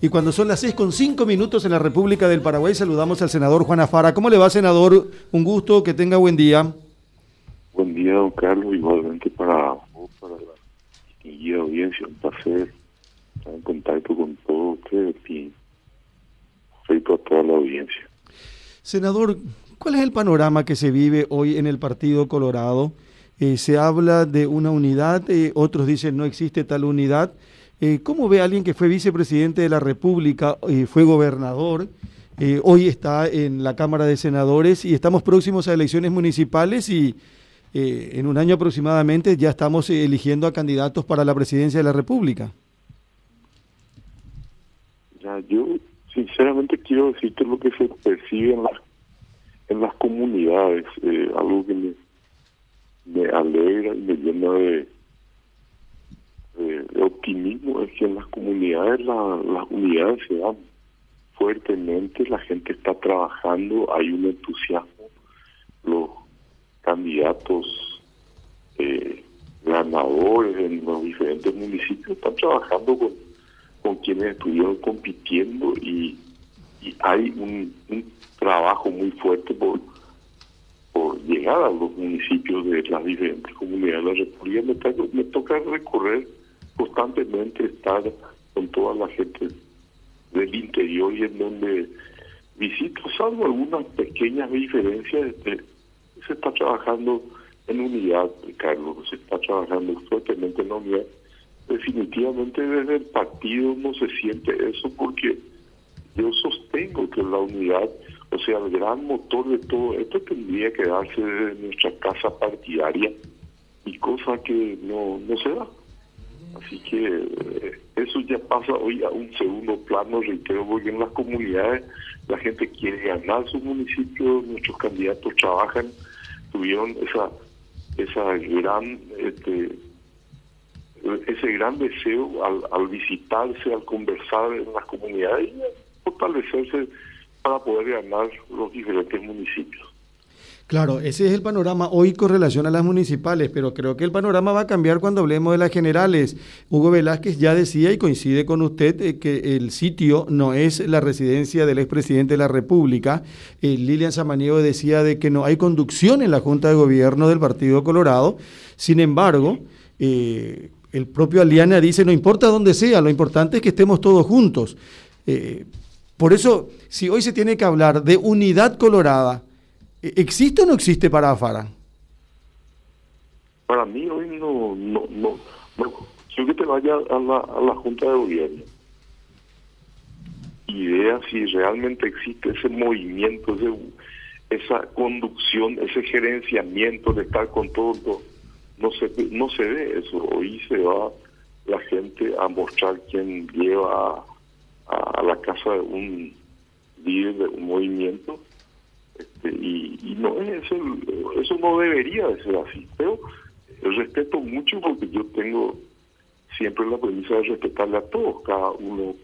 Y cuando son las 6 con 5 minutos en la República del Paraguay, saludamos al senador Juan Afara. ¿Cómo le va, senador? Un gusto, que tenga buen día. Buen día, don Carlos, igualmente para vos, para la distinguida audiencia, un placer estar en contacto con todos ustedes y respeto a toda la audiencia. Senador, ¿cuál es el panorama que se vive hoy en el Partido Colorado? Eh, se habla de una unidad, eh, otros dicen no existe tal unidad. Eh, ¿Cómo ve alguien que fue vicepresidente de la República, eh, fue gobernador, eh, hoy está en la Cámara de Senadores y estamos próximos a elecciones municipales y eh, en un año aproximadamente ya estamos eligiendo a candidatos para la presidencia de la República? Yo sinceramente quiero decirte lo que se percibe en las, en las comunidades, algo que me, me alegra y me llena de, de optimismo, es que en las comunidades la- las unidades se dan fuertemente, la gente está trabajando, hay un entusiasmo, los candidatos eh, ganadores en los diferentes municipios están trabajando con, con quienes estuvieron compitiendo y, hay un, trabajo muy fuerte por, por llegar a los municipios de las diferentes comunidades de la República. Me toca recorrer constantemente, estar con toda la gente del interior y en donde visito, salvo algunas pequeñas diferencias, este, se está trabajando en unidad, Carlos, se está trabajando fuertemente en la unidad. Definitivamente desde el partido no se siente eso porque yo sostengo que la unidad, o sea, el gran motor de todo esto tendría que darse desde nuestra casa partidaria y cosa que no, no se da. Así que eh, eso ya pasa hoy a un segundo plano, reitero, porque en las comunidades la gente quiere ganar su municipio, nuestros candidatos trabajan, tuvieron esa esa gran este, ese gran deseo al, visitarse, al conversar en las comunidades y fortalecerse para poder ganar los diferentes municipios. Claro, ese es el panorama hoy con relación a las municipales, pero creo que el panorama va a cambiar cuando hablemos de las generales. Hugo Velázquez ya decía y coincide con usted eh, que el sitio no es la residencia del expresidente de la República. Eh, Lilian Samaniego decía de que no hay conducción en la Junta de Gobierno del Partido Colorado. Sin embargo, eh, el propio Aliana dice, no importa dónde sea, lo importante es que estemos todos juntos. Por eso, si hoy se tiene que hablar de unidad colorada, ¿Existe o no existe para Afara? Para mí hoy no, no, no, no. Quiero que te vaya a la, a la Junta de Gobierno y si realmente existe ese movimiento, ese, esa conducción, ese gerenciamiento de estar con todos. No, no se, no se ve eso. Hoy se va la gente a mostrar quién lleva a, a la casa de un líder de un movimiento este, y, no es eso, eso no debería de ser así, pero respeto mucho porque yo tengo siempre la premisa de respetarle a todos, cada uno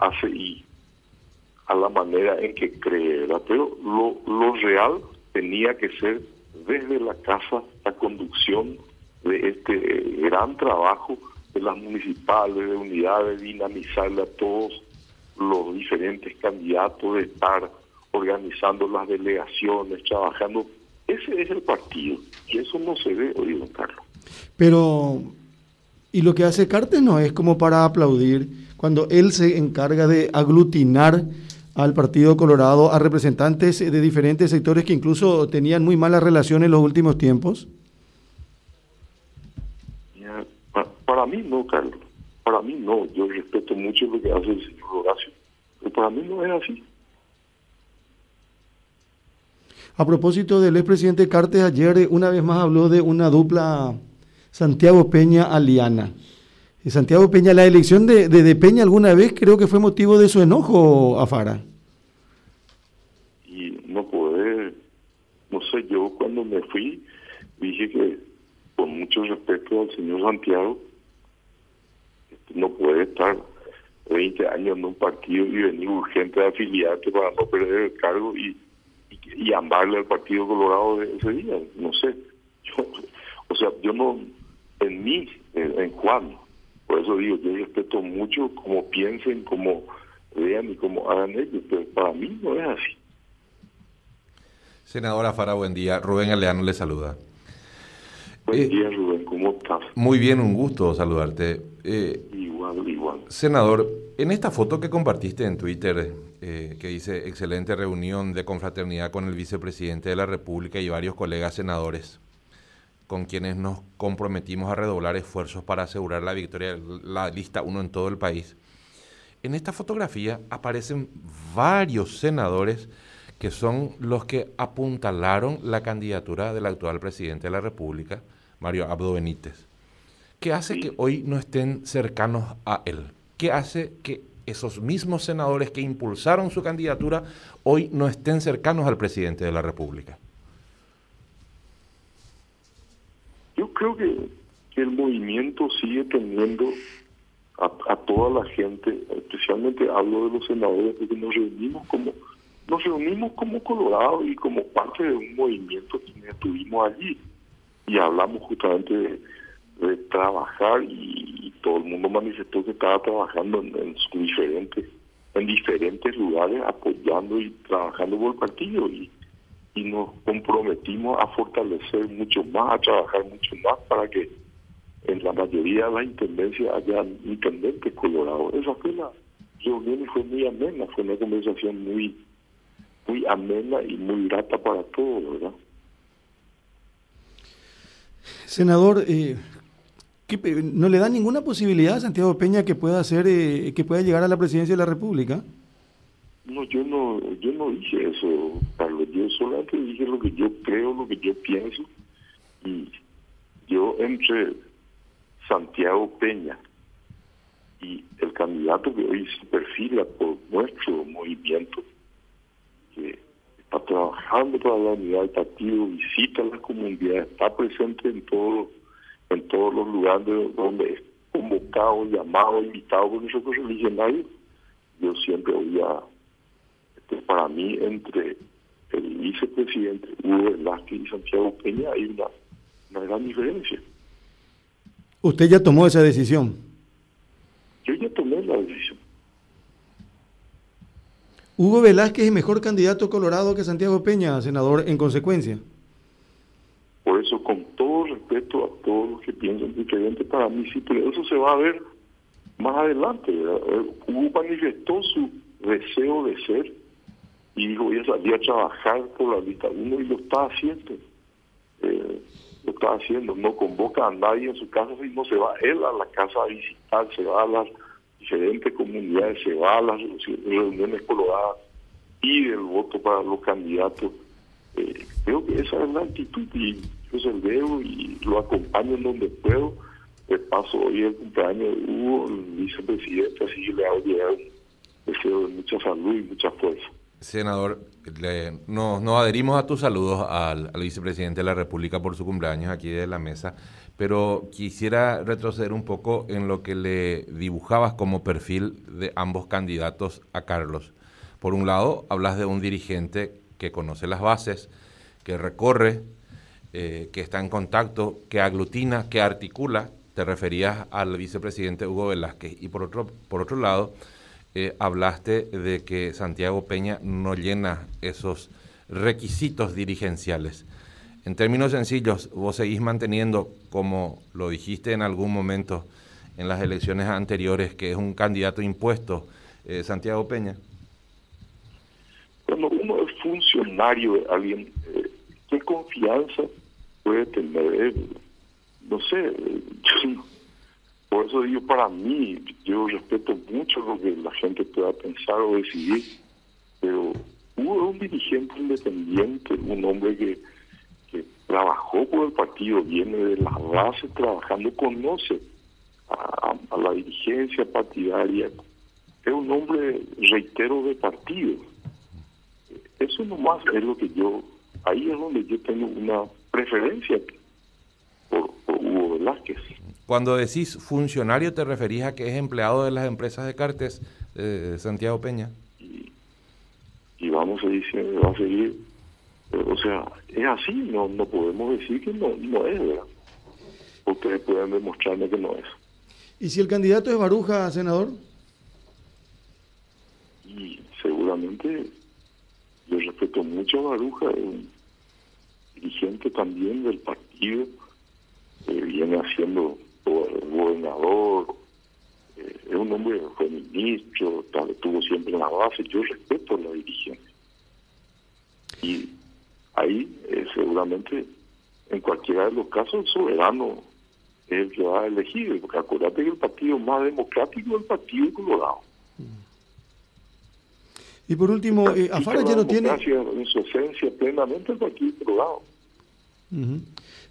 hace y a la manera en que cree, pero lo, lo real tenía que ser desde la casa la conducción de este gran trabajo de las municipales, de unidades, dinamizarle a todos los diferentes candidatos, de estar organizando las delegaciones, trabajando. Ese es el partido y eso no se ve hoy, don Carlos. Pero, y lo que hace Cartes no es como para aplaudir cuando él se encarga de aglutinar al Partido Colorado a representantes de diferentes sectores que incluso tenían muy malas relaciones en los últimos tiempos. Ya, para, para mí no, Carlos. Para mí no. Yo respeto mucho lo que hace el señor Horacio. Pero para mí no es así. A propósito del expresidente Cartes, ayer una vez más habló de una dupla Santiago Peña-Aliana. Santiago Peña, la elección de, de, de, Peña alguna vez creo que fue motivo de su enojo, Afara. Y no poder, no sé, yo cuando me fui dije que con mucho respeto al señor Santiago, no puede estar 20 años en un partido y venir urgente a afiliarte para no perder el cargo y y amarle al Partido Colorado de ese día, no sé. Yo, o sea, yo no, en mí, en, en, Juan, por eso digo, yo respeto mucho cómo piensen, cómo vean y cómo hagan ellos, pero para mí no es así. Senadora Fara, buen día. Rubén Aleano le saluda. Buen eh, día, Rubén, ¿cómo estás? Muy bien, un gusto saludarte. Eh, igual, igual. Senador, en esta foto que compartiste en Twitter, eh, que dice excelente reunión de confraternidad con el vicepresidente de la República y varios colegas senadores, con quienes nos comprometimos a redoblar esfuerzos para asegurar la victoria de la lista 1 en todo el país. En esta fotografía aparecen varios senadores que son los que apuntalaron la candidatura del actual presidente de la República, Mario Abdo Benítez. ¿Qué hace que hoy no estén cercanos a él? ¿Qué hace que esos mismos senadores que impulsaron su candidatura hoy no estén cercanos al presidente de la República? Yo creo que, el movimiento sigue teniendo a, a, toda la gente, especialmente hablo de los senadores, porque nos reunimos como nos reunimos como Colorado y como parte de un movimiento que estuvimos allí y hablamos justamente de, trabajar y, todo el mundo manifestó que estaba trabajando en, diferentes en diferentes lugares apoyando y trabajando por el partido y, nos comprometimos a fortalecer mucho más, a trabajar mucho más para que en la mayoría de las intendencias haya intendentes colorados. Esa fue la reunión y fue muy amena, fue una conversación muy muy amena y muy grata para todos, ¿verdad? Senador, eh, ¿no le da ninguna posibilidad a Santiago Peña que pueda hacer, eh, que pueda llegar a la presidencia de la República? No, yo no, yo no dije eso, Carlos. Yo solamente dije lo que yo creo, lo que yo pienso. Y yo entre Santiago Peña y el candidato que hoy se perfila por nuestro movimiento, que está trabajando para la unidad del partido, visita las comunidades, está presente en todos en todos los lugares donde es convocado, llamado, invitado por nosotros religionarios. Yo siempre voy a, este, para mí, entre el vicepresidente Hugo Velázquez y Santiago Peña hay una, una gran diferencia. ¿Usted ya tomó esa decisión? Yo ya tomé la decisión. Hugo Velázquez es mejor candidato colorado que Santiago Peña, senador, en consecuencia. Por eso, con todo respeto a todos los que piensan diferente, para mí sí, pero eso se va a ver más adelante. Eh, Hugo manifestó su deseo de ser y dijo, voy a salir a trabajar por la lista uno y lo está haciendo. Eh, lo está haciendo, no convoca a nadie en su casa, sino se va él a la casa a visitar, se va a las diferentes comunidades se va a las reuniones coloradas, pide el voto para los candidatos. Eh, creo que esa es la actitud y veo y lo acompaño en donde puedo. De paso, hoy el cumpleaños de Hugo, vicepresidente, así que le hago llegar un deseo de mucha salud y mucha fuerza. Senador, nos, adherimos a tus saludos al, al, vicepresidente de la República por su cumpleaños aquí de la mesa pero quisiera retroceder un poco en lo que le dibujabas como perfil de ambos candidatos a Carlos. Por un lado, hablas de un dirigente que conoce las bases, que recorre, eh, que está en contacto, que aglutina, que articula. Te referías al vicepresidente Hugo Velázquez. Y por otro, por otro lado, eh, hablaste de que Santiago Peña no llena esos requisitos dirigenciales. En términos sencillos, vos seguís manteniendo, como lo dijiste en algún momento en las elecciones anteriores, que es un candidato impuesto, eh, Santiago Peña. Cuando uno es funcionario alguien, ¿qué confianza puede tener? No sé, por eso digo, para mí, yo respeto mucho lo que la gente pueda pensar o decidir, pero hubo un dirigente independiente, un hombre que trabajó por el partido, viene de las bases trabajando, conoce a, la dirigencia partidaria, es un hombre, reitero, de partido. Eso nomás es lo que yo, ahí es donde yo tengo una preferencia por, Hugo Velázquez. Cuando decís funcionario, ¿te referís a que es empleado de las empresas de Cartes, de Santiago Peña? Y, vamos a, decir, va a seguir o sea, es así, no no podemos decir que no, no es, ¿verdad? Ustedes pueden demostrarme que no es. ¿Y si el candidato es Baruja, senador? y seguramente yo respeto mucho a Baruja, es un dirigente también del partido, eh, viene haciendo gobernador, eh, es un hombre, fue ministro, estuvo siempre en la base, yo respeto la dirigencia. Y ahí eh, seguramente en cualquiera de los casos el soberano es el que va a elegir, porque acuérdate que el partido más democrático es el Partido Colorado. Y por último, eh, Afara ya no tiene... En su esencia plenamente el Partido Colorado.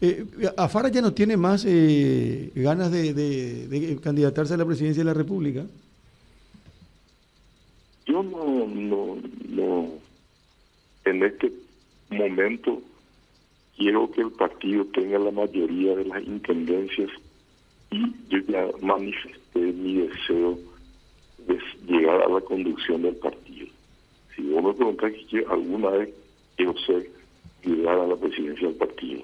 Eh, Afara ya no tiene más eh, ganas de, candidatarse a la presidencia de la República. Yo no, no, no, en este momento quiero que el partido tenga la mayoría de las intendencias y yo ya manifesté mi deseo de llegar a la conducción del partido. Si vos me preguntás que alguna vez quiero ser llegar a la presidencia del partido,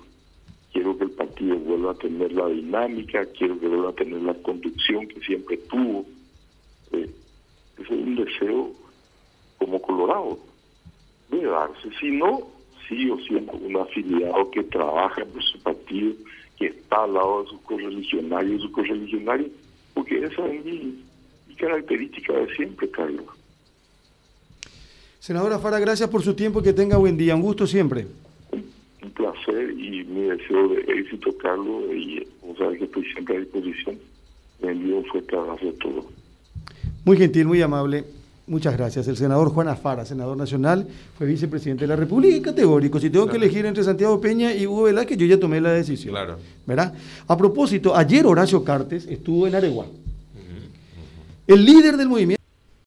quiero que el partido vuelva a tener la dinámica, quiero que vuelva a tener la conducción que siempre tuvo. Eh, ese es un deseo como colorado de darse. Si no, sí o sí un afiliado que trabaja por su partido, que está al lado de sus correligionarios, sus correligionarios, porque esa es mi, mi característica de siempre, Carlos. Senadora Fara, gracias por su tiempo y que tenga buen día. Un gusto siempre. Placer y mi deseo de éxito, Carlos, y como sabes que estoy siempre a disposición. Me envío un fuerte abrazo a todos. Muy gentil, muy amable. Muchas gracias. El senador Juan Afara, senador nacional, fue vicepresidente de la República y categórico. Si tengo claro. que elegir entre Santiago Peña y Hugo Velázquez, yo ya tomé la decisión. Claro. ¿Verdad? A propósito, ayer Horacio Cartes estuvo en Areguá. Uh -huh. Uh -huh. El líder del movimiento.